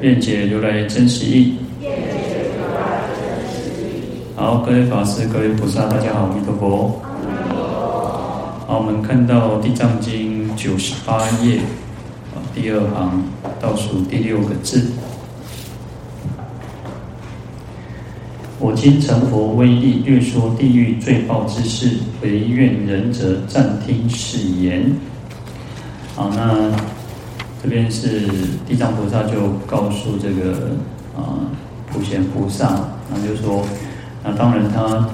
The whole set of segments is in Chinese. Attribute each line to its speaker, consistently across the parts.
Speaker 1: 愿解如来真实义。好，各位法师、各位菩萨，大家好，阿弥陀佛。好，我们看到《地藏经》九十八页，第二行倒数第六个字。我今成佛威力，略说地狱罪报之事，唯愿仁者暂听是言。好，那。这边是地藏菩萨就告诉这个啊普贤菩萨，那就说，那当然他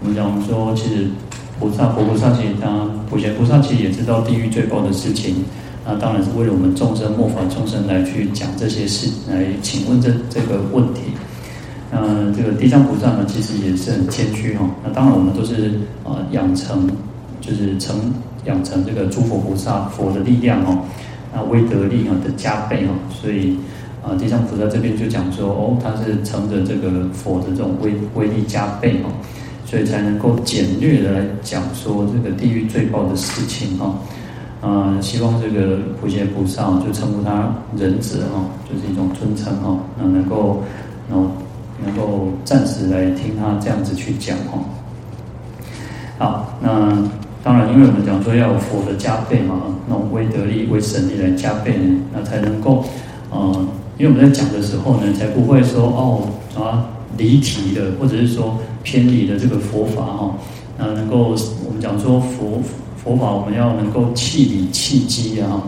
Speaker 1: 我们讲说，其实菩萨佛菩萨其实他普贤菩萨其实也知道地狱最报的事情，那当然是为了我们众生末法众生来去讲这些事，来请问这这个问题。那这个地藏菩萨呢，其实也是很谦虚哈。那当然我们都是啊养成，就是成养成这个诸佛菩萨佛的力量哦。那威德力啊的加倍哈，所以啊，地藏菩萨这边就讲说，哦，他是乘着这个佛的这种威威力加倍哈，所以才能够简略的来讲说这个地狱罪报的事情哈。啊，希望这个普贤菩萨就称呼他仁者哈，就是一种尊称哈，那能够，然后能够暂时来听他这样子去讲哈。好，那。当然，因为我们讲说要有佛的加倍嘛，那种威德力、威神力来加倍呢，那才能够，呃，因为我们在讲的时候呢，才不会说哦啊离题的，或者是说偏离的这个佛法哈，那能够我们讲说佛佛法，我们要能够契理契机啊，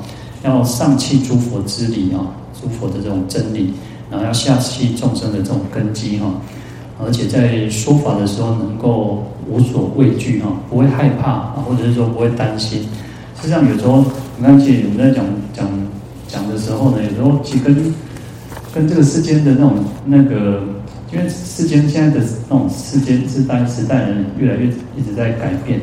Speaker 1: 要上契诸佛之理啊，诸佛的这种真理，然后要下契众生的这种根基哈。而且在说法的时候，能够无所畏惧哈，不会害怕啊，或者是说不会担心。实际上，有时候你看，其实我们在讲讲讲的时候呢，有时候其实跟跟这个世间的那种那个，因为世间现在的那种世间时代时代人越来越一直在改变。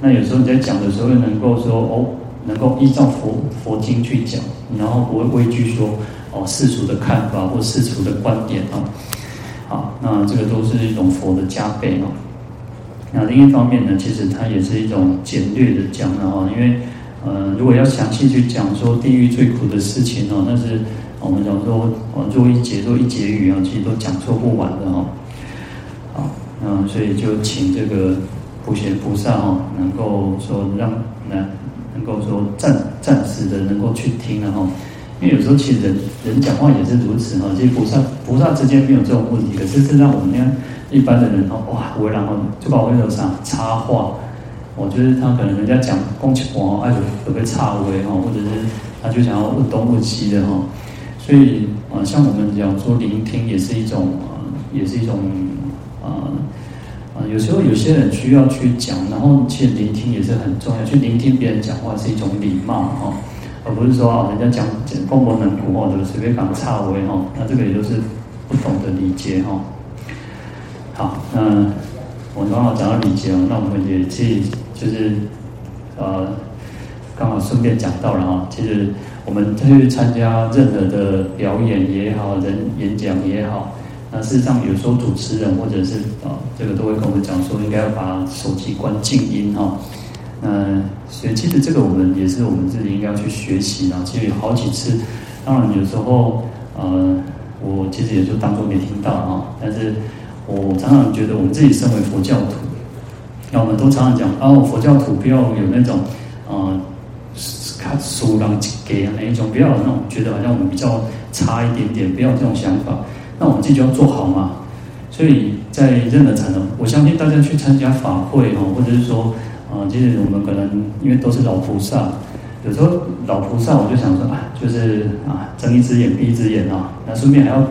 Speaker 1: 那有时候你在讲的时候，又能够说哦，能够依照佛佛经去讲，然后不会畏惧说哦世俗的看法或世俗的观点啊。啊，那这个都是一种佛的加倍哦。那另一方面呢，其实它也是一种简略的讲的哈，因为呃，如果要详细去讲说地狱最苦的事情哦，那是我们讲说哦，做一节做一节语啊，其实都讲说不完的哈。好，那所以就请这个普贤菩萨哈，能够说让能能够说暂暂时的能够去听了哈。因为有时候其实人人讲话也是如此哈，其实菩萨菩萨之间没有这种问题，可是是让我们那一般的人哦，哇，我然后就把我那种啥插话，我觉得他可能人家讲恭喜我，哎，会被插威哈，或者是他就想要问东问西的哈，所以啊，像我们讲说聆听也是一种啊，也是一种啊啊，有时候有些人需要去讲，然后其实聆听也是很重要，去聆听别人讲话是一种礼貌哈。而不是说啊，人家讲讲功能能古或者随便讲差微哦，那这个也就是不懂得理解哈。好，那我刚好讲到礼节哦，那我们也去就是呃，刚好顺便讲到了哈。其实我们去参加任何的表演也好，人演讲也好，那事实上有时候主持人或者是啊，这个都会跟我们讲说，应该要把手机关静音哈。所以其实这个我们也是我们自己应该要去学习啊。其实有好几次，当然有时候，呃，我其实也就当做没听到啊。但是我常常觉得，我们自己身为佛教徒，那我们都常常讲哦，佛教徒不要有那种，呃，看书让给那一种，不要那种觉得好像我们比较差一点点，不要这种想法。那我们自己就要做好嘛。所以在任何场合，我相信大家去参加法会哦，或者是说。啊，其实我们可能因为都是老菩萨，有时候老菩萨我就想说啊，就是啊，睁一只眼闭一只眼啊，那顺便还要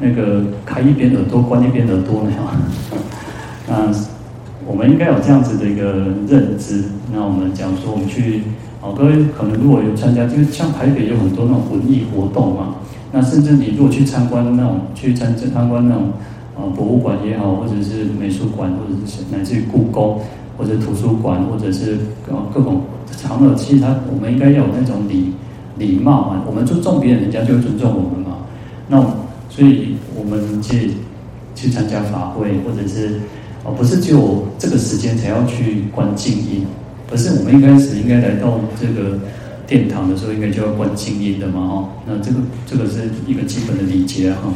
Speaker 1: 那个开一边耳朵关一边耳朵呢啊。那我们应该有这样子的一个认知。那我们讲说，我们去哦，各位可能如果有参加，就是像台北有很多那种文艺活动嘛，那甚至你如果去参观那种去参参观那种呃博物馆也好，或者是美术馆，或者是乃至于故宫或者图书馆，或者是呃各种场合，其实他我们应该要有那种礼礼貌嘛，我们尊重别人，人家就会尊重我们嘛。那所以我们去去参加法会，或者是哦不是只有这个时间才要去观静音。而是我们一开始应该来到这个殿堂的时候，应该就要观静音的嘛，哦，那这个这个是一个基本的礼节哈。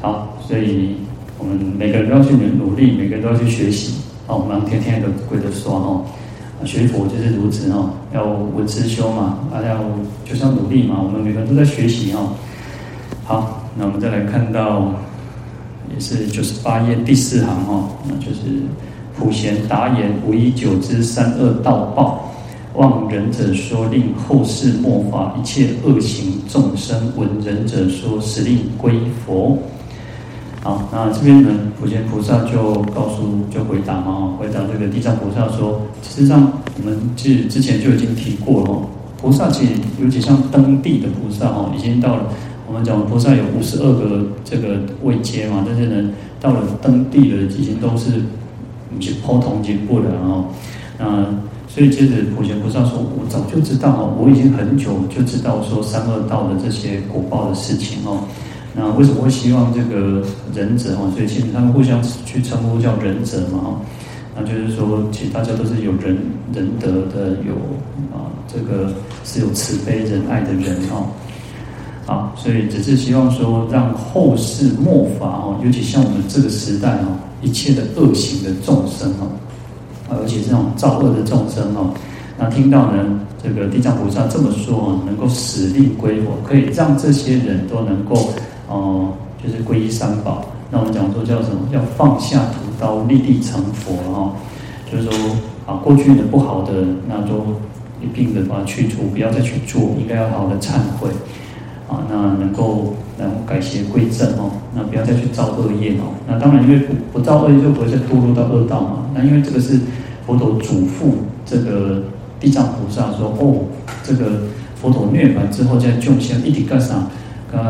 Speaker 1: 好，所以我们每个人都要去努努力，每个人都要去学习。好，我们天天都跪着说哈，学佛就是如此哈，要闻思修嘛，大啊要就是要努力嘛。我们每个人都在学习哈。好，那我们再来看到，也是九十八页第四行哈，那就是。普贤答言：无以久之三恶道报，望仁者说，令后世末法一切恶行众生闻仁者说，使令归佛。好，那这边呢，普贤菩萨就告诉，就回答嘛，回答这个地藏菩萨说，事实上我们其实之前就已经提过了，菩萨其实尤其像登地的菩萨哈，已经到了我们讲菩萨有五十二个这个位阶嘛，但是呢，到了登地的已经都是。你去抛铜金布的哦，那所以接着普贤菩萨说：“我早就知道哦，我已经很久就知道说三恶道的这些果报的事情哦。那为什么会希望这个仁者哦？所以其实他们互相去称呼叫仁者嘛哦。那就是说，其实大家都是有仁仁德的，有啊这个是有慈悲仁爱的人哦。啊，所以只是希望说，让后世末法哦，尤其像我们这个时代哦。”一切的恶行的众生哦，而且这种造恶的众生哦，那听到呢，这个地藏菩萨这么说哦，能够使令归佛，可以让这些人都能够哦，就是皈依三宝。那我们讲说叫什么？要放下屠刀，立地成佛哈。就是说啊，过去的不好的，那都一并的把它去除，不要再去做，应该要好好的忏悔啊，那能够。然后改邪归正哦，那不要再去造恶业哦。那当然，因为不不造恶业，就不会再堕落到恶道嘛。那因为这个是佛陀嘱咐这个地藏菩萨说：“哦，这个佛陀涅槃之后，在众生一体干啥？跟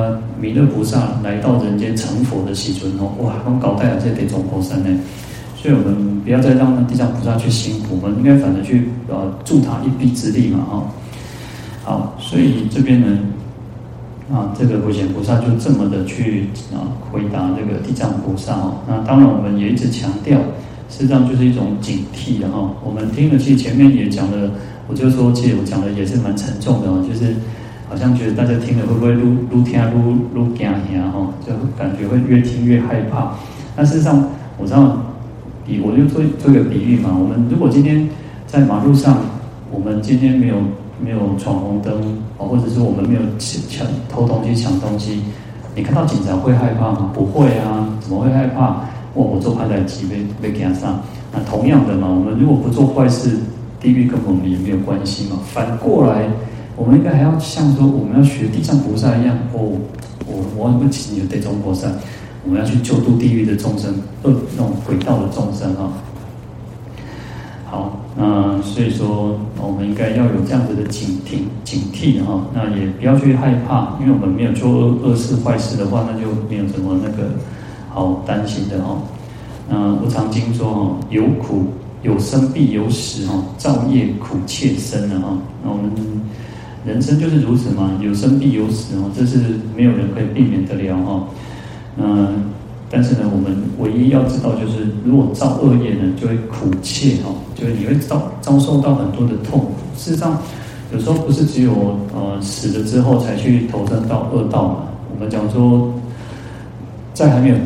Speaker 1: 弥勒菩萨来到人间成佛的时阵哦，哇，我们搞代了这得种佛身呢。所以我们不要再让地藏菩萨去辛苦，我们应该反而去呃助他一臂之力嘛哈。好，所以这边呢。啊，这个普贤菩萨就这么的去啊回答这个地藏菩萨哦。那当然，我们也一直强调，实际上就是一种警惕的哈。我们听了，其实前面也讲了，我就说，其实我讲的也是蛮沉重的哦，就是好像觉得大家听了会不会愈愈听愈愈惊吓哈，就感觉会越听越害怕。但事实上，我知道，比我就做做个比喻嘛。我们如果今天在马路上，我们今天没有。没有闯红灯哦，或者是我们没有抢抢偷东西、抢东西，你看到警察会害怕吗？不会啊，怎么会害怕？我我做坏事被被给他上。那同样的嘛，我们如果不做坏事，地狱跟我们也没有关系嘛。反过来，我们应该还要像说，我们要学地藏菩萨一样哦，我我们请求地藏菩萨，我们要去救度地狱的众生，恶那种鬼道的众生啊。好。那，所以说我们应该要有这样子的警惕、警惕哈。那也不要去害怕，因为我们没有做恶恶事、坏事的话，那就没有什么那个好担心的哦。嗯，无常经说哦，有苦有生必有死哦，造业苦切身的哈。那我们人生就是如此嘛，有生必有死哦，这是没有人可以避免得了哈。嗯。但是呢，我们唯一要知道就是，如果造恶业呢，就会苦切哦，就是你会遭遭受到很多的痛苦。事实上，有时候不是只有呃死了之后才去投生到恶道嘛。我们讲说，在还没有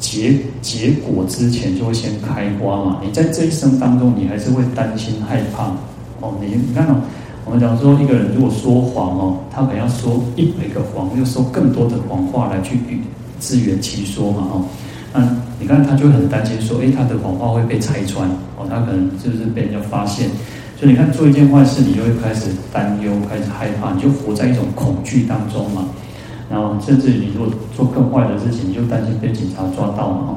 Speaker 1: 结结果之前，就会先开花嘛。你在这一生当中，你还是会担心害怕哦。你你看哦，我们讲说，一个人如果说谎哦，他可能要说一百个谎，又说更多的谎话来去与。自圆其说嘛，哦，那你看他就很担心，说，诶，他的谎话会被拆穿，哦，他可能是不是被人家发现？所以你看做一件坏事，你就会开始担忧，开始害怕，你就活在一种恐惧当中嘛。然后甚至你如果做更坏的事情，你就担心被警察抓到嘛，哦。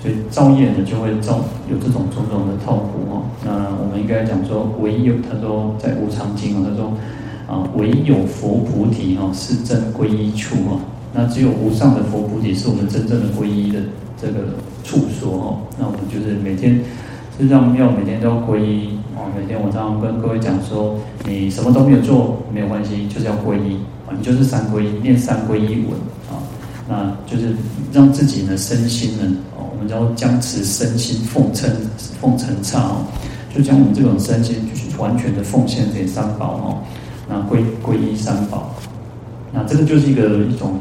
Speaker 1: 所以造业呢就会造有这种种种的痛苦哦。那我们应该讲说，唯有他说在无常经啊，他说啊，唯有佛菩提哦是真皈依处哦。那只有无上的佛菩提是我们真正的皈依的这个处所哦。那我们就是每天，实际上要每天都要皈依哦。每天我常常跟各位讲说，你什么都没有做没有关系，就是要皈依啊，你就是三皈依，念三皈依文啊，那就是让自己呢身心呢。我们叫将持身心奉称奉承差哦，就将我们这种身心就是完全的奉献给三宝哦，那皈皈依三宝，那这个就是一个一种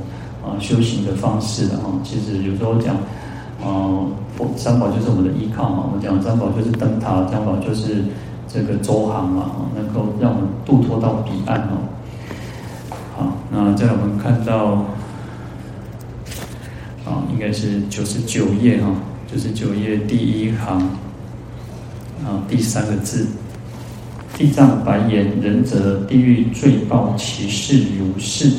Speaker 1: 啊、修行的方式的哈。其实有时候讲，啊、呃，三宝就是我们的依靠嘛。我们讲三宝就是灯塔，三宝就是这个舟航嘛，能够让我们渡脱到彼岸哦。好，那再来我们看到。啊，应该是九十九页哈，九十九页第一行啊，第三个字，地藏白言：仁者，地狱罪报其事如是。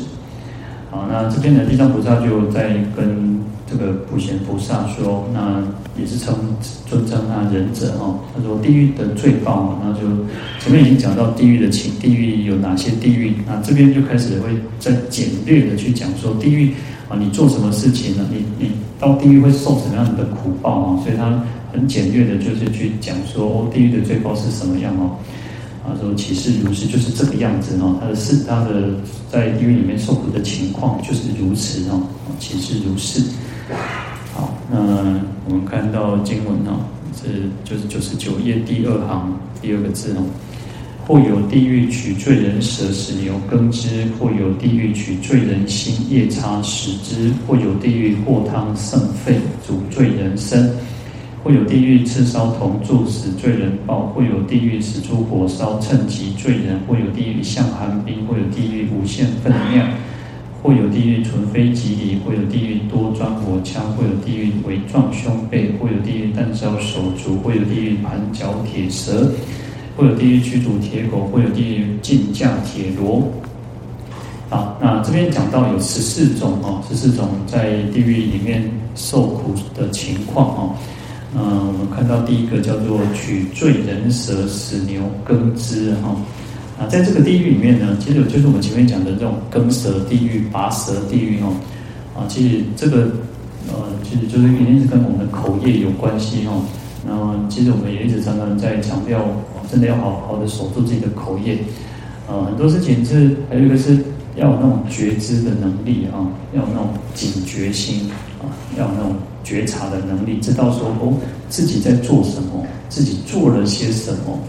Speaker 1: 好，那这边的地藏菩萨就在跟这个普贤菩萨说，那也是称尊称他仁者哈。他说地狱的罪报嘛，那就前面已经讲到地狱的情，地狱有哪些地狱？那这边就开始会再简略的去讲说地狱。啊，你做什么事情呢？你你到地狱会受什么样的苦报啊？所以他很简略的，就是去讲说，哦，地狱的罪报是什么样哦？啊，说其事如是，就是这个样子哦。他的是他的在地狱里面受苦的情况就是如此哦。其事如是。好，那我们看到经文哦，是就是九十九页第二行第二个字哦。或有地狱取罪人舌使牛耕之，或有地狱取罪人心夜叉食之，或有地狱祸汤甚沸煮罪人身，或有地狱赤烧铜柱使罪人暴，或有地狱使诸火烧趁击罪人，或有地狱向寒冰，或有地狱无限分量，或有地狱纯非吉离，或有地狱多装火枪，或有地狱为撞胸背，或有地狱弹烧手足，或有地狱盘绞铁蛇。会有地狱驱逐铁狗，会有地狱竞驾铁骡。啊，那这边讲到有十四种哦，十四种在地狱里面受苦的情况哦。嗯，我们看到第一个叫做取罪人舌死牛耕之哈。啊，在这个地狱里面呢，其实就是我们前面讲的这种耕舌地狱、拔舌地狱哦。啊，其实这个呃，其实就是肯定是跟我们的口业有关系哦。那么，其实我们也一直常常在强调。真的要好好的守住自己的口业，呃，很多事情是还有一个是要有那种觉知的能力啊，要有那种警觉心啊，要有那种觉察的能力，知道说哦自己在做什么，自己做了些什么，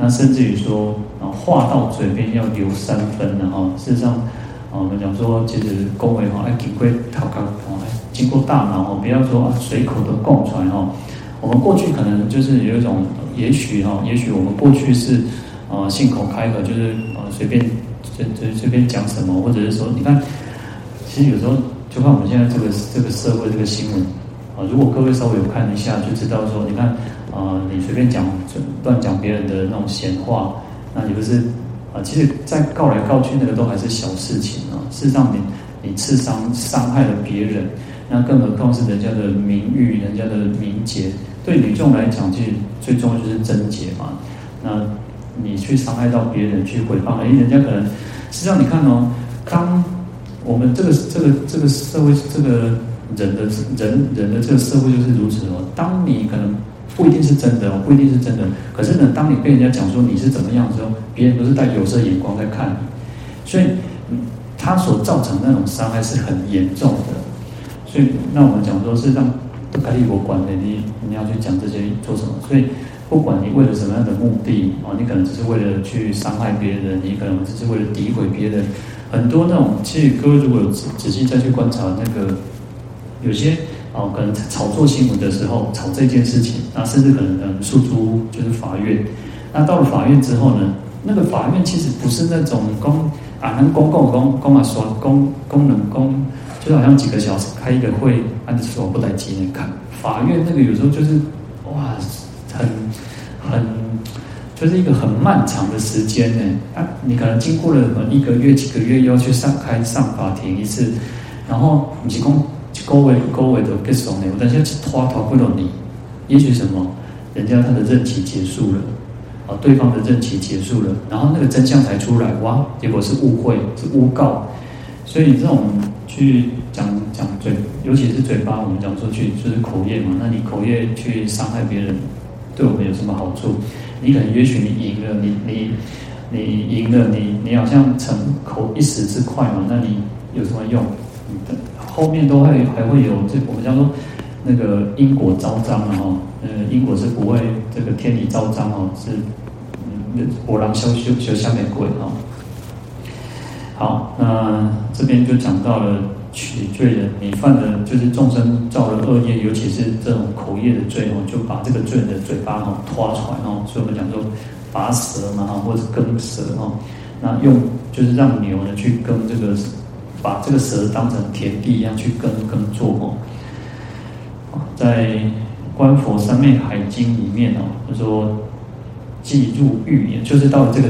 Speaker 1: 那甚至于说啊话到嘴边要留三分的哈。事实上，啊我们讲说其实恭维哈，哎经过头壳哦，经过大脑哦，不要说啊随口的供出来哈。我们过去可能就是有一种。也许哈，也许我们过去是，啊，信口开河，就是啊，随便随随随便讲什么，或者是说，你看，其实有时候就看我们现在这个这个社会这个新闻，啊，如果各位稍微有看一下，就知道说，你看，啊，你随便讲就乱讲别人的那种闲话，那你不是啊，其实，在告来告去，那个都还是小事情啊。事实上，你你刺伤伤害了别人，那更何况是人家的名誉，人家的名节。对女众来讲，其实最重要就是贞洁嘛。那你去伤害到别人，去诽谤，哎，人家可能，实际上你看哦，当我们这个这个这个社会，这个人的人人的这个社会就是如此哦。当你可能不一定是真的哦，不一定是真的，可是呢，当你被人家讲说你是怎么样的时候，别人都是带有色眼光在看你，所以他所造成那种伤害是很严重的。所以，那我们讲说是让。开立我管的，你你要去讲这些做什么？所以不管你为了什么样的目的啊，你可能只是为了去伤害别人，你可能只是为了诋毁别人。很多那种，其实各位如果有仔仔细再去观察那个，有些啊，可能炒作新闻的时候炒这件事情，那甚至可能能诉诸就是法院。那到了法院之后呢，那个法院其实不是那种公啊能公共公公啊说公功能公。就好像几个小时开一个会，按说不来几年看法院那个有时候就是哇，很很就是一个很漫长的时间呢。啊，你可能经过了什么一个月几个月，要去上开上法庭一次，然后你提供勾尾勾尾都结束了，但是拖拖不了你，也许什么，人家他的任期结束了，啊，对方的任期结束了，然后那个真相才出来，哇，结果是误会，是诬告，所以这种去讲讲嘴，尤其是嘴巴，我们讲出去就是口业嘛，那你口业去伤害别人，对我们有什么好处？你可能也许你赢了，你你你赢了，你你好像逞口一时之快嘛，那你有什么用？后面都会还会有这我们叫做那个因果昭彰啊哈，呃因果是不会这个天理昭彰哦，是嗯波浪修修修下面鬼哈。好，那这边就讲到了取罪人，你犯的就是众生造了恶业，尤其是这种口业的罪哦，就把这个罪人的嘴巴哈拖出来哦，所以我们讲说拔舌嘛哈，或者是耕舌哈，那用就是让牛呢去耕这个。把这个舌当成田地一样去耕耕作哦。在《观佛三昧海经》里面哦，他说，既入狱也，就是到了这个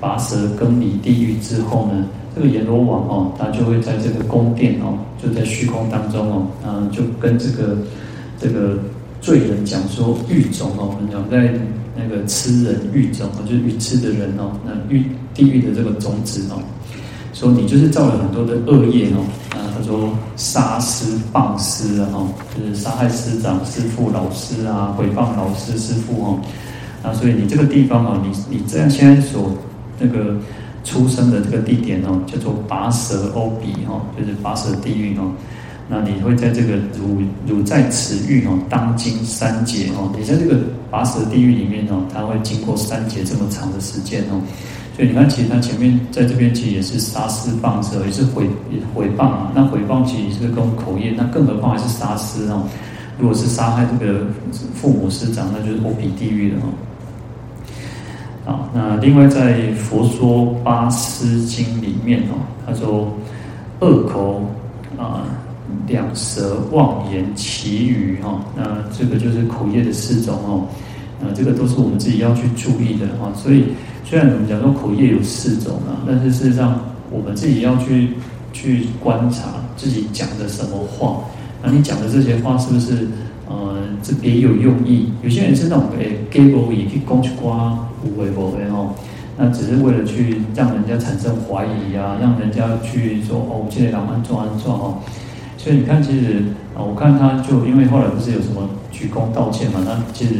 Speaker 1: 拔舌耕犁地狱之后呢，这个阎罗王哦，他就会在这个宫殿哦，就在虚空当中哦，啊，就跟这个这个罪人讲说，狱中哦，我们讲在那个吃人狱中哦，就是愚痴的人哦，那狱地狱的这个种子哦。说你就是造了很多的恶业哦，啊，他说杀师谤师啊，就是杀害师长、师父、老师啊，诽谤老师、师父哦，啊，所以你这个地方哦，你你这样现在所那个出生的这个地点哦，叫做拔舌欧比哦，就是拔舌地狱哦，那你会在这个汝汝在此狱哦，当经三劫哦，你在这个拔舌地狱里面哦，它会经过三劫这么长的时间哦。所以你看，其实他前面在这边其实也是杀师谤舌，也是毁毁谤啊。那毁谤其实是跟口业，那更何况还是杀师哦。如果是杀害这个父母师长，那就是欧比地狱了哦。好，那另外在《佛说八思经》里面哦，他说恶口啊、两舌、妄言、其语哈，那这个就是口业的四种哦。那这个都是我们自己要去注意的哈，所以。虽然我们讲说口业有四种啊，但是事实上我们自己要去去观察自己讲的什么话，那你讲的这些话是不是呃这别有用意？有些人是那种诶给我也去攻去刮无为无为哦，那只是为了去让人家产生怀疑啊，让人家去说哦，这个人安装安装哦。所以你看，其实啊，我看他就因为后来不是有什么鞠躬道歉嘛，那其实。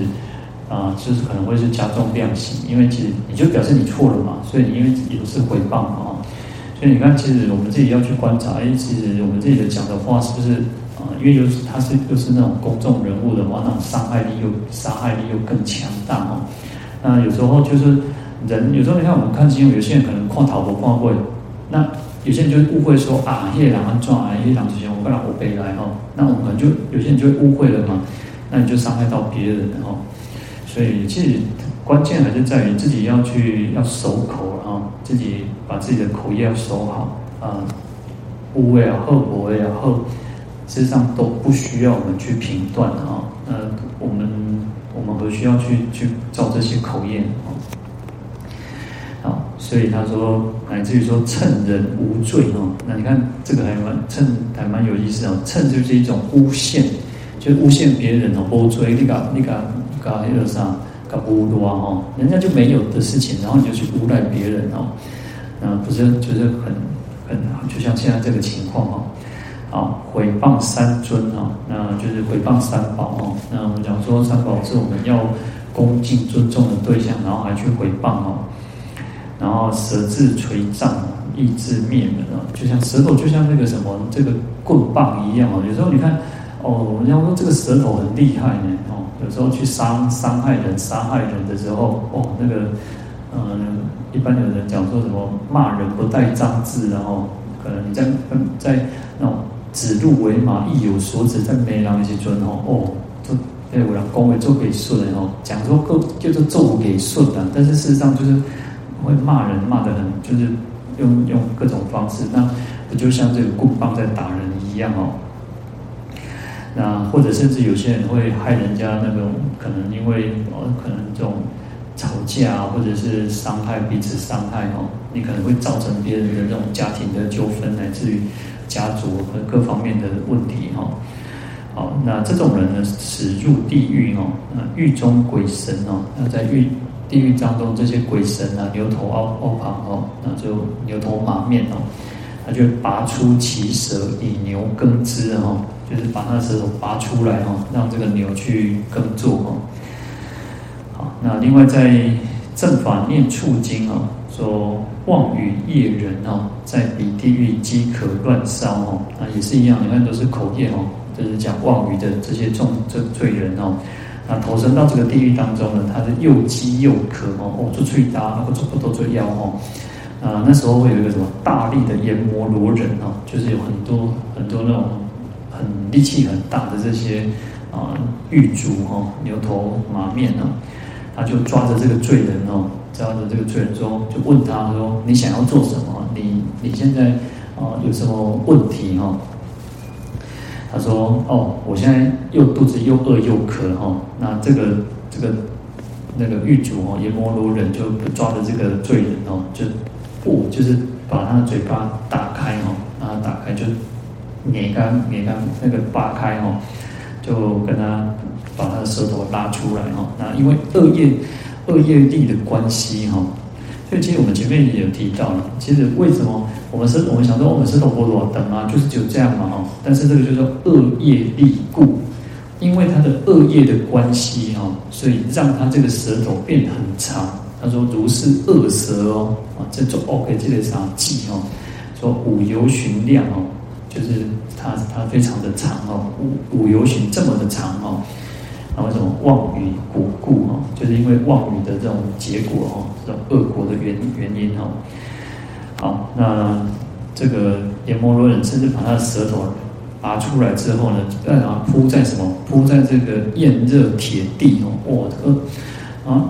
Speaker 1: 啊，就是可能会是加重量刑，因为其实你就表示你错了嘛，所以你因为有是诽谤嘛，所以你看，其实我们自己要去观察，哎，其实我们自己的讲的话是不是啊？因为就是他是又是那种公众人物的话，那种伤害力又杀害力又更强大哦。那有时候就是人，有时候你看我们看新闻，有些人可能看头不看会，那有些人就会误会说啊，夜郎安撞啊，夜郎之前我跟老婆背来哈，那我们就有些人就误会了嘛，那你就伤害到别人哈。所以，其实关键还是在于自己要去要守口啊，自己把自己的口业要守好啊，无为啊，后无为啊，后事实上都不需要我们去评断啊。那我们需要去去造这些口业啊？好，所以他说，乃至于说趁人无罪哦。那你看这个还蛮趁还蛮有意思哦。趁就是一种诬陷，就诬陷别人哦，无罪你个你个。搞一个啥搞污秽哈，人家就没有的事情，然后你就去诬赖别人哦，那不是就是很很就像现在这个情况哦，啊，毁谤三尊哦，那就是毁谤三宝哦，那我们讲说三宝是我们要恭敬尊重的对象，然后还去毁谤哦，然后舌自垂杖，意志灭门哦，就像舌头就像那个什么这个棍棒一样哦，有时候你看哦，人家说这个舌头很厉害呢哦。有时候去伤伤害人、杀害人的时候，哦，那个，嗯、一般有人讲说什么骂人不带脏字，然后可能你在在那种指鹿为马、意有所指，在没让一些尊哦，哦，就哎，有人恭维做给顺的哦，讲说够叫做做给顺的，但是事实上就是会骂人骂得很，就是用用各种方式，那不就像这个棍棒在打人一样哦。那或者甚至有些人会害人家那种，可能因为哦，可能这种吵架啊或者是伤害彼此伤害哦，你可能会造成别人的这种家庭的纠纷，乃至于家族和各方面的问题哈。好，那这种人呢，驶入地狱哦，那狱中鬼神哦，那在狱地狱当中这些鬼神啊，牛头凹凹旁哦，那就牛头马面哦，他就拔出其舌以牛耕之哈，就是把那舌头拔出来哈，让这个牛去耕作哈。好，那另外在正法念处经啊，说妄语业人哦，在彼地狱饥渴乱烧哦，啊也是一样，你看都是口业哦。就是讲妄语的这些重这罪人哦，那投身到这个地狱当中呢，他是又饥又渴哦，哦，做罪大，或做不多罪妖哦，啊，那时候会有一个什么大力的阎摩罗人哦，就是有很多很多那种很力气很大的这些啊狱卒哦，牛头马面哦，他就抓着这个罪人哦，这样的这个罪人说，就问他说，你想要做什么？你你现在啊有什么问题哈？他说：“哦，我现在又肚子又饿又渴哈，那这个这个那个狱卒哦，阎摩罗人就抓着这个罪人哦，就不就是把他的嘴巴打开哈，让他打开就捏干捏干那个扒开哈，就跟他把他的舌头拉出来哈。那因为恶业恶业力的关系哈。”所以其实我们前面也有提到了，其实为什么我们是，我们想说我们是头婆罗等啊，就是只有这样嘛哈。但是这个就是恶业力故，因为他的恶业的关系哈，所以让他这个舌头变很长。他说如是恶舌哦，啊，这种 OK 这个啥记哦，说五由旬量哦，就是它它非常的长哦，五五由旬这么的长哦。那为什么妄语果故哈？就是因为妄语的这种结果哈，这种恶果的原原因哈。好，那这个阎摩罗人甚至把他的舌头拔出来之后呢，让他铺在什么？铺在这个焰热铁地哦。哇，这个啊，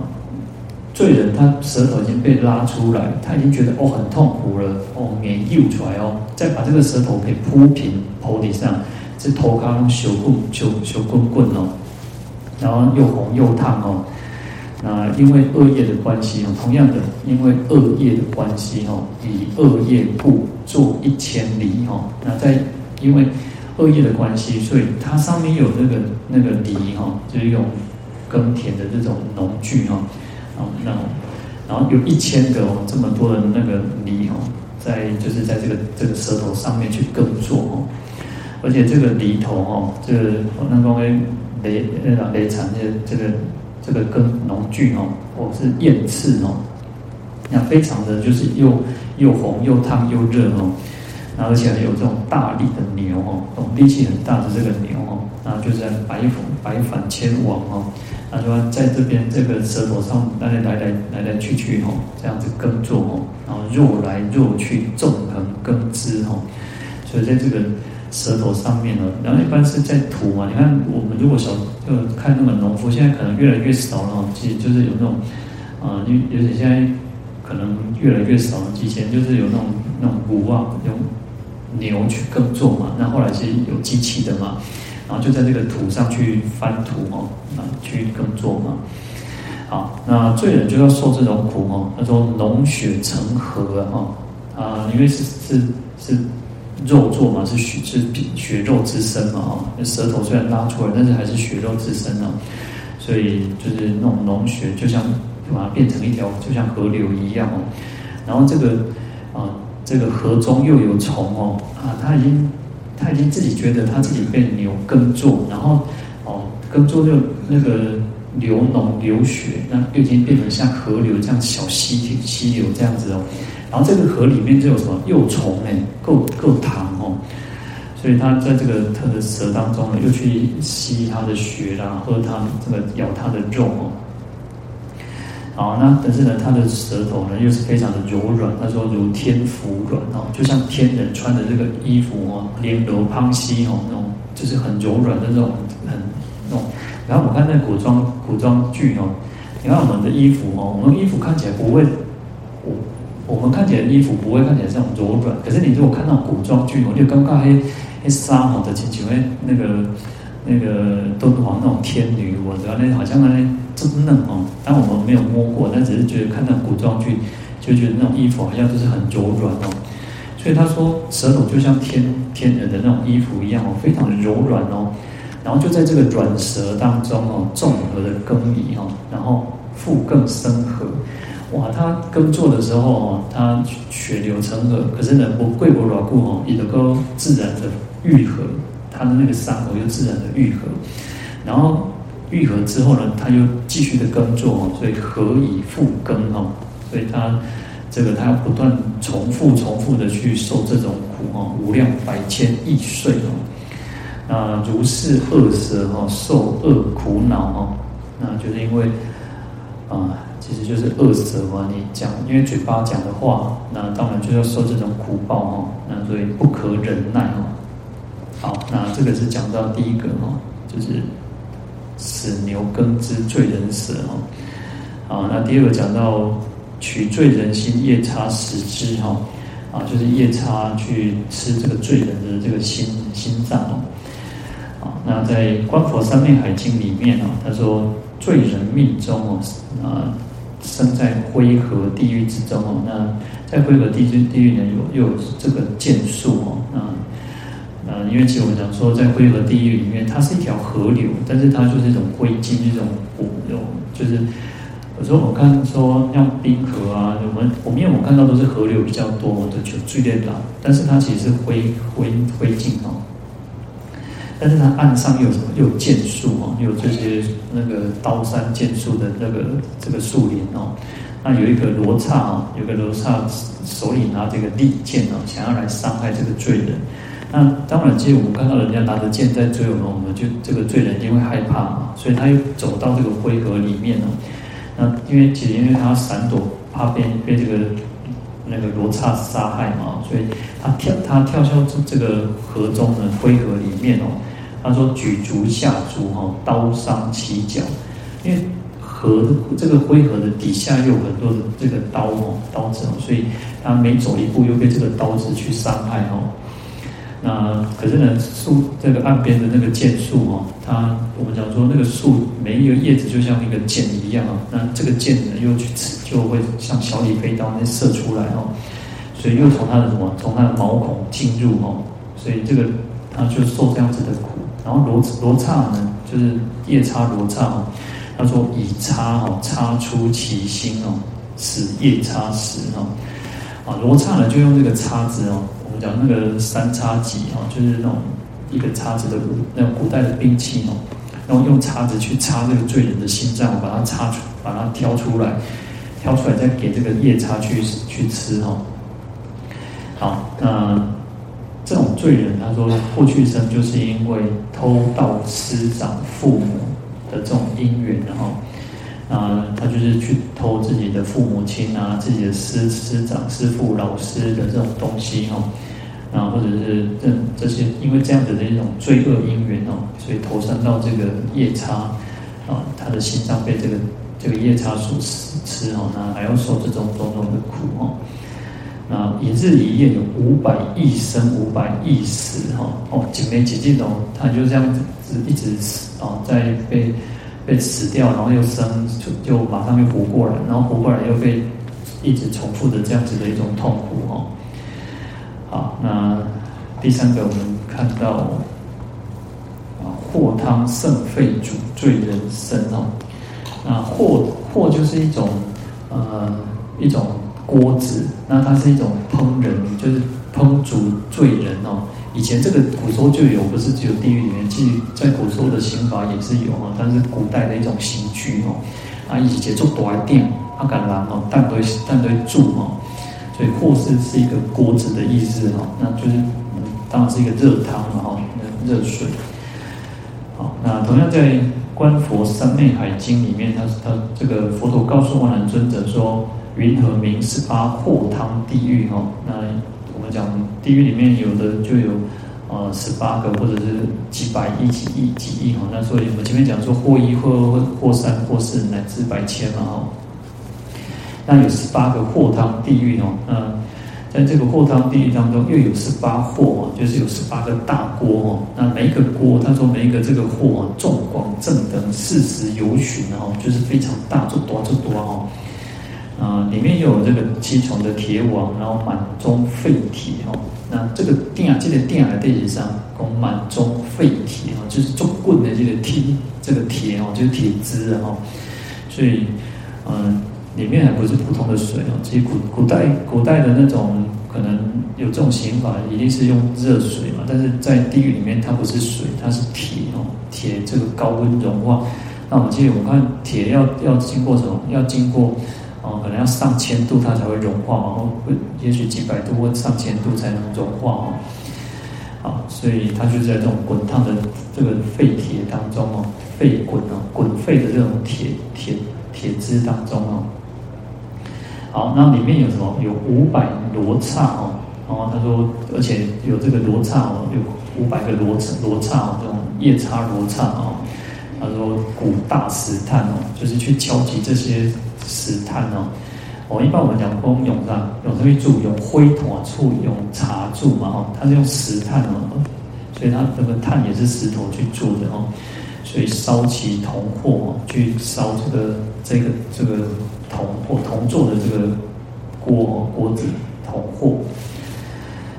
Speaker 1: 罪人他舌头已经被拉出来，他已经觉得哦很痛苦了哦，免又出来哦，再把这个舌头给铺平头顶上，这头刚修棍修修棍棍哦。然后又红又烫哦，那因为恶业的关系哦，同样的，因为恶业的关系哦，以恶业故作一千里哦。那在因为恶业的关系，所以它上面有那个那个犁哈，就是用耕田的这种农具哈，然后然后有一千个哦，这么多的那个犁哦，在就是在这个这个舌头上面去耕作哦，而且这个犁头哦，这个那个雷那个雷场的这个这个耕农具哦，或是焰刺哦，那非常的就是又又红又烫又热哦，那而且还有这种大力的牛哦，种力气很大的这个牛哦，然后就在百返百返千往哦，他说在这边这个舌头上来来来来来来去去哦，这样子耕作哦，然后若来若去纵横耕织哦，所以在这个。舌头上面呢，然后一般是在土嘛。你看我们如果小就看那个农夫，现在可能越来越少了。其实就是有那种，啊、呃，尤其现在可能越来越少了。以前就是有那种那种谷啊，用牛去耕作嘛。那后来是有机器的嘛，然后就在这个土上去翻土哦，啊，去耕作嘛。好，那罪人就要受这种苦哦。他说脓血成河啊，啊，因为是是是。肉做嘛，是血是血肉之身嘛，哦，舌头虽然拉出来，但是还是血肉之身哦，所以就是那种脓血，就像把它变成一条，就像河流一样哦。然后这个啊，这个河中又有虫哦，啊，他已经他已经自己觉得他自己被牛耕作，然后哦，耕作就那个流脓流血，那又已经变成像河流这样小溪溪流这样子哦。然后这个河里面就有什么？幼虫哎，够够糖哦，所以他在这个他的舌当中呢，又去吸他的血啦，喝他这个咬他的肉哦。好，那但是呢，他的舌头呢又是非常的柔软。他说如天服软哦，就像天人穿的这个衣服哦，连柔胖细哦，那种就是很柔软的那种很那种。然后我看那古装古装剧哦，你看我们的衣服哦，我们衣服看起来不会。我们看起来衣服不会看起来这种柔软，可是你如果看到古装剧，我就刚刚黑黑纱哈的，就就会那个那个敦煌那种天女，我知道那好像那这么嫩哦。但我们没有摸过，但只是觉得看到古装剧，就觉得那种衣服好像都是很柔软哦。所以他说舌头就像天天人的那种衣服一样哦，非常的柔软哦。然后就在这个软舌当中哦，综合的耕耘哦，然后复更深和。哇，他耕作的时候哦，他血流成河，可是呢，不贵不牢固哦，也能够自然的愈合，他的那个伤口又自然的愈合。然后愈合之后呢，他又继续的耕作哦，所以何以复耕哦？所以他这个他不断重复、重复的去受这种苦哦，无量百千亿岁哦。啊，如是恶蛇哈，受恶苦恼哈，那就是因为啊，其实就是恶舌嘛。你讲，因为嘴巴讲的话，那当然就要受这种苦报哦。那所以不可忍耐哦。好，那这个是讲到第一个哈，就是使牛耕之罪人舌哈。啊，那第二个讲到取罪人心夜叉食之哈，啊，就是夜叉去吃这个罪人的这个心心脏哦。啊那在《观佛三昧海经》里面啊，他说罪人命终哦，啊，生在灰河地狱之中哦。那在灰河地狱地狱呢，有又有这个剑树哦。那那，因为其实我们讲说，在灰河地狱里面，它是一条河流，但是它就是一种灰烬，一种火，有就是有时候我看说像冰河啊，我们我们因为我看到都是河流比较多的，就剧烈大，但是它其实是灰灰灰烬哦。但是它岸上又有什么？又有剑树哦，又有这些那个刀山剑树的那个这个树林哦。那有一个罗刹哦，有个罗刹手里拿这个利剑哦，想要来伤害这个罪人。那当然，其实我们看到人家拿着剑在追我们，我们就这个罪人因为害怕嘛，所以他又走到这个灰河里面哦。那因为其实因为他闪躲，怕被被这个那个罗刹杀害嘛，所以他跳他跳下这个河中的灰河里面哦。他说：“举足下足哈，刀伤其脚，因为河这个灰河的底下又有很多的这个刀哦，刀子哦，所以他每走一步又被这个刀子去伤害哦。那可是呢，树这个岸边的那个剑树哦，它我们讲说那个树每一个叶子就像一个剑一样哦，那这个剑呢又去刺，就会像小李飞刀那射出来哦，所以又从它的什么，从它的毛孔进入哦，所以这个他就受这样子的苦。”然后罗罗刹呢，就是夜叉罗刹哦。他说以叉哦，叉出其心哦，使夜叉食哦。啊，罗刹呢就用这个叉子哦，我们讲那个三叉戟哦，就是那种一个叉子的古那种古代的兵器哦。然后用叉子去插这个罪人的心脏，把它插出，把它挑出来，挑出来再给这个夜叉去去吃哦。好，那。这种罪人，他说过去生就是因为偷盗师长父母的这种因缘，然后啊，他就是去偷自己的父母亲啊、自己的师师长、师父、老师的这种东西哈，啊，或者是这这些，因为这样子的一种罪恶因缘哦，所以投生到这个夜叉啊，他的心脏被这个这个夜叉所吃吃哦，那还要受这种种种的苦哦。啊，一日一夜有五百亿生，五百亿死，哈哦，几枚几记哦，他就这样子一直死哦，在被被死掉，然后又生，就就马上又活过来，然后活过来又被一直重复的这样子的一种痛苦，哈。好，那第三个我们看到啊，祸汤甚沸煮罪人生哦，那祸祸就是一种呃一种。锅子，那它是一种烹人，就是烹煮罪人哦。以前这个古时候就有，不是只有地狱里面，其实在古时候的刑法也是有哦。但是古代的一种刑具哦，啊，以前做大鼎，啊，橄榄哦，蛋堆蛋堆煮哦，所以祸是是一个锅子的意思哈。那就是当然是一个热汤嘛哈，热水。好，那同样在《观佛三昧海经》里面，他他这个佛陀告诉阿难尊者说。云和明十八祸汤地狱？哈，那我们讲地狱里面有的就有呃十八个，或者是几百亿、几亿、几亿哈。那所以我们前面讲说祸一、祸祸三、或四乃至百千嘛哈。那有十八个祸汤地狱哦。那在这个祸汤地狱当中，又有十八祸，就是有十八个大锅哦。那每一个锅，他说每一个这个祸众广正等四时由旬，哦就是非常大，做多做多哈。啊，里面有这个七重的铁网，然后满中废铁哦。那这个电啊，这个电啊，地址上讲满中废铁哦，就是中棍的这个铁，这个铁哦，就是铁枝哦。所以，嗯，里面还不是普通的水哦。其实古古代古代的那种可能有这种刑法，一定是用热水嘛。但是在地狱里面，它不是水，它是铁哦，铁这个高温融化。那我们记得，我看铁要要经过什么？要经过。哦，可能要上千度它才会融化，然后会也许几百度或上千度才能融化哦。好，所以它就是在这种滚烫的这个废铁当中哦，废滚哦，滚沸的这种铁铁铁汁当中哦。好，那里面有什么？有五百罗刹哦。然后他说，而且有这个罗刹哦，有五百个罗刹罗刹哦，这种夜叉罗刹哦。他说，鼓大石炭哦，就是去敲击这些。石炭哦，哦，一般我们讲公用上用什么柱？用灰土啊，柱用茶柱嘛哈，它是用石炭哦，所以它这个炭也是石头去做的哦，所以烧其铜货哦，去烧这个这个这个铜货铜做的这个锅锅子铜货，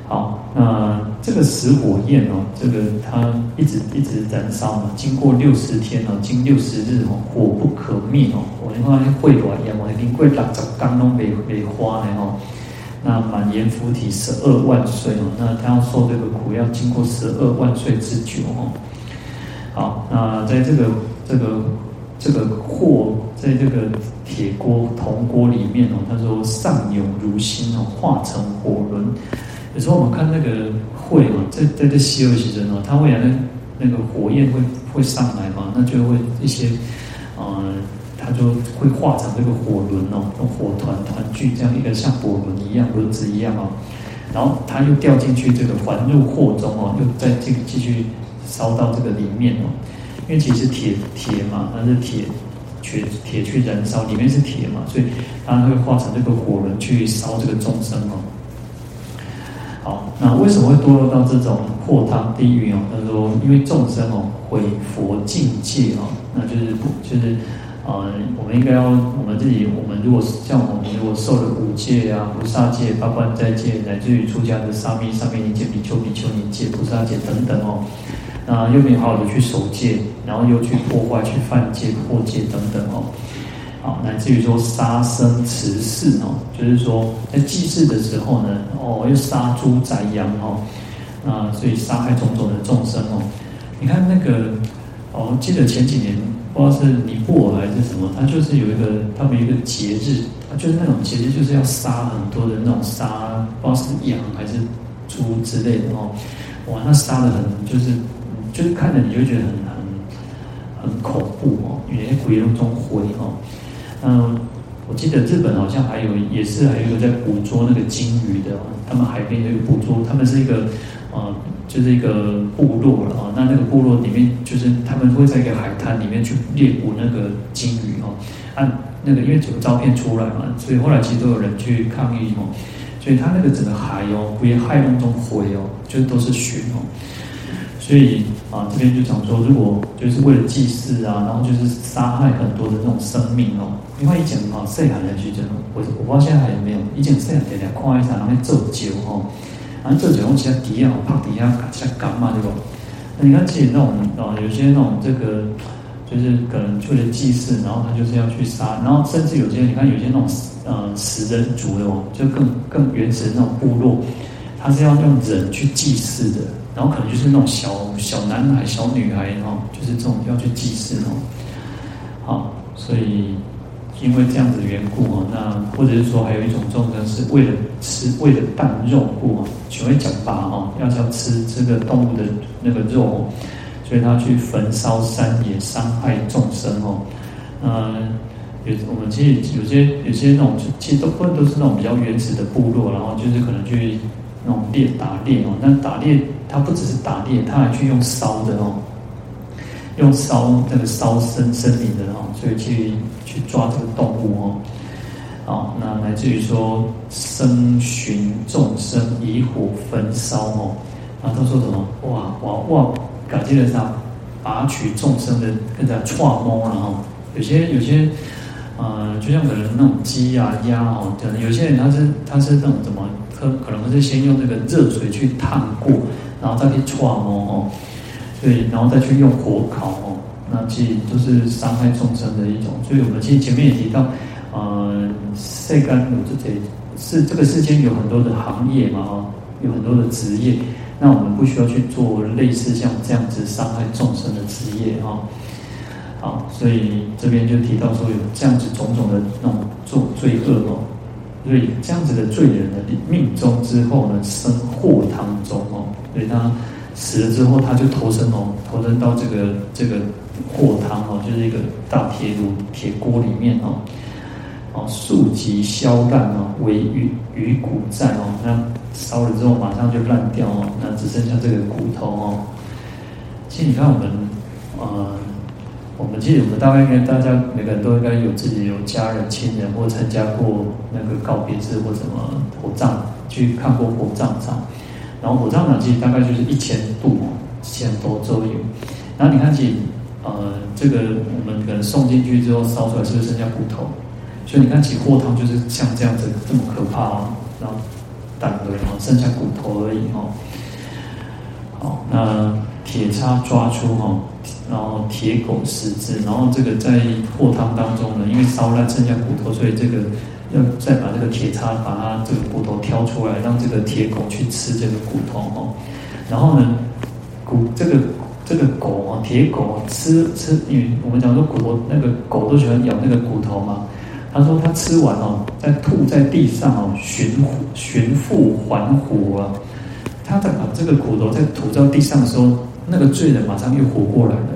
Speaker 1: 好那。这个石火焰哦，这个它一直一直燃烧嘛，经过六十天哦，经六十日哦，火不可灭哦。我另外会暖一样哦，经过六十天都没没花呢哦。那满阎浮体十二万岁哦，那他要受这个苦要经过十二万岁之久哦。好，那在这个这个这个火，在这个铁锅铜锅里面哦，他说上涌如薪哦，化成火轮。有时候我们看那个会嘛，在在这西游记中哦，它未来那那个火焰会会上来嘛，那就会一些，呃，它就会化成这个火轮哦，用火团团聚这样一个像火轮一样轮子一样哦，然后它又掉进去这个环入火中哦，又再继继续烧到这个里面哦，因为其实铁铁嘛，它是铁铁铁去燃烧，里面是铁嘛，所以它会化成这个火轮去烧这个众生哦。好，那为什么会堕落到这种破汤地狱哦？他说，因为众生哦毁佛境界哦，那就是就是，呃，我们应该要我们自己，我们如果像我们如果受了五戒啊、菩萨戒、八关斋戒，乃至于出家的沙弥、沙弥尼戒、比丘、比丘尼戒、菩萨戒等等哦，那又没有好好的去守戒，然后又去破坏、去犯戒、破戒等等哦。啊，乃至于说杀生持事哦，就是说在祭祀的时候呢，哦，又杀猪宰羊哦，啊，所以杀害种种的众生哦。你看那个，哦，记得前几年不知道是尼泊尔还是什么，他就是有一个他们一个节日，就是那种节日就是要杀很多的那种杀，不知道是羊还是猪之类的哦。哇，那杀的很，就是就是看着你就觉得很很很恐怖哦，因为鬼龙中灰哦。嗯，我记得日本好像还有，也是还有一个在捕捉那个鲸鱼的，他们海边那个捕捉，他们是一个，呃，就是一个部落了啊。那那个部落里面，就是他们会在一个海滩里面去猎捕那个鲸鱼哦。按那个，因为有照片出来嘛，所以后来其实都有人去抗议哦。所以他那个整个海哦，不也海浪中灰哦，就都是血哦。所以啊，这边就讲说，如果就是为了祭祀啊，然后就是杀害很多的那种生命哦。另外一讲啊，细汉的时阵，我我不知道现在还有没有。以前细汉在在看一场，然后做酒哦，然后做酒用其他底下泡底下下干嘛对不？那你看其实那种啊，有些那种这个就是可能为了祭祀，然后他就是要去杀，然后甚至有些你看有些那种呃食人族的哦，就更更原始的那种部落，他是要用人去祭祀的。然后可能就是那种小小男孩、小女孩哦，就是这种要去祭祀哦。好，所以因为这样子的缘故哦，那或者是说还有一种众生是为了吃为了啖肉故哦，只会讲法哦，要要吃这个动物的那个肉哦，所以他去焚烧山野，伤害众生哦。嗯，有我们其实有些有些那种其实都不都是那种比较原始的部落，然后就是可能去。那种猎打猎哦，那打猎他不只是打猎，他还去用烧的哦，用烧那个烧生生灵的哦，所以去去抓这个动物哦，好，那来自于说生寻众生以火焚烧哦，啊他说什么？哇哇哇！感觉得上拔取众生的更加串摸然后有些有些呃，就像可能那种鸡啊、鸭哦，可能有些人他是他是那种怎么，可可能是先用那个热水去烫过，然后再去搓磨哦，对，然后再去用火烤哦，那其实都是伤害众生的一种。所以我们其实前面也提到，呃，世间有这些是这个世间有很多的行业嘛哦，有很多的职业，那我们不需要去做类似像这样子伤害众生的职业哈。好，所以这边就提到说有这样子种种的那种做罪恶哦，所以这样子的罪人呢，命终之后呢，生祸汤中哦，所以他死了之后，他就投生哦，投生到这个这个祸汤哦，就是一个大铁炉铁锅里面哦，哦，速即烧烂哦，为鱼鱼骨在哦，那烧了之后马上就烂掉哦，那只剩下这个骨头哦。其实你看我们呃。我们记得，我们大概应该大家每个人都应该有自己有家人、亲人，或参加过那个告别式或什么火葬，去看过火葬场。然后火葬场其实大概就是一千度哦，一千多左右。然后你看起，呃，这个我们可能送进去之后烧出来，是不是剩下骨头？所以你看起火汤就是像这样子这么可怕哦，然后胆堆哦，剩下骨头而已哦。好，那铁叉抓出哦。然后铁狗食之，然后这个在祸汤当中呢，因为烧烂剩下骨头，所以这个要再把这个铁叉把它这个骨头挑出来，让这个铁狗去吃这个骨头哦。然后呢，骨这个这个狗啊，铁狗吃吃，因为我们讲说骨头那个狗都喜欢咬那个骨头嘛。他说他吃完哦，在吐在地上哦，循循复还虎啊。他在把这个骨头在吐到地上的时候。那个罪人马上又活过来了，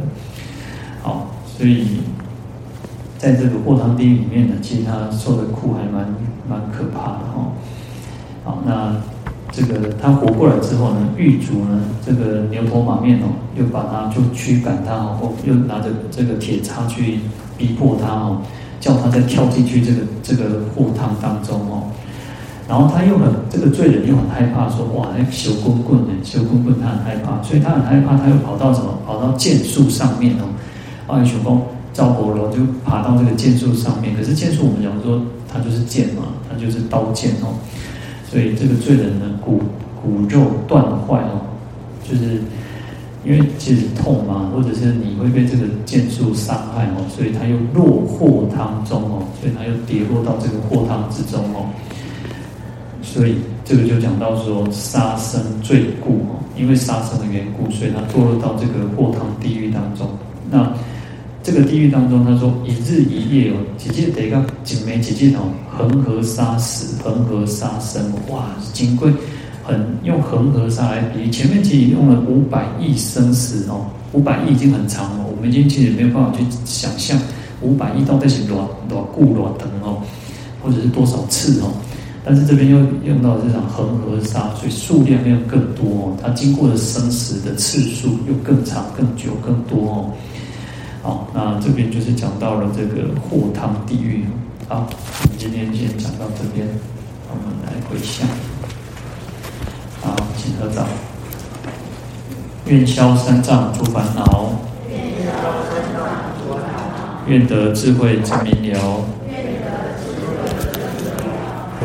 Speaker 1: 好，所以在这个卧汤地狱里面呢，其实他受的苦还蛮蛮可怕的哈。好，那这个他活过来之后呢，狱卒呢，这个牛头马面哦，又把他就驱赶他哦，又拿着这个铁叉去逼迫他哦，叫他再跳进去这个这个卧汤当中哦。然后他又很这个罪人又很害怕说，哇，那修棍棍呢？修棍棍他很害怕，所以他很害怕，他又跑到什么？跑到剑树上面哦。啊，修公赵伯罗就爬到这个剑树上面。可是剑树我们讲说，它就是剑嘛，它就是刀剑哦。所以这个罪人呢，骨骨肉断坏哦，就是因为其实痛嘛，或者是你会被这个剑树伤害哦，所以他又落祸汤中哦，所以他又跌落到这个祸汤之中哦。所以这个就讲到说杀生罪故哦，因为杀生的缘故，所以他堕落到这个祸汤地狱当中。那这个地狱当中，他说一日一夜哦，姐姐得一个几枚几记哦，恒河沙死，恒河沙生，哇，金贵很用恒河沙来比喻，前面其实用了五百亿生死哦，五百亿已经很长了，我们已经其实没有办法去想象五百亿到底是多多固多疼哦，或者是多少次哦。但是这边又用到这场恒河沙，所以数量又更多哦。它经过的生死的次数又更长、更久、更多哦。好，那这边就是讲到了这个祸汤地狱。好，我们今天先讲到这边，我们来回向。好，请合掌。愿消三障诸烦恼，愿得智慧真明了。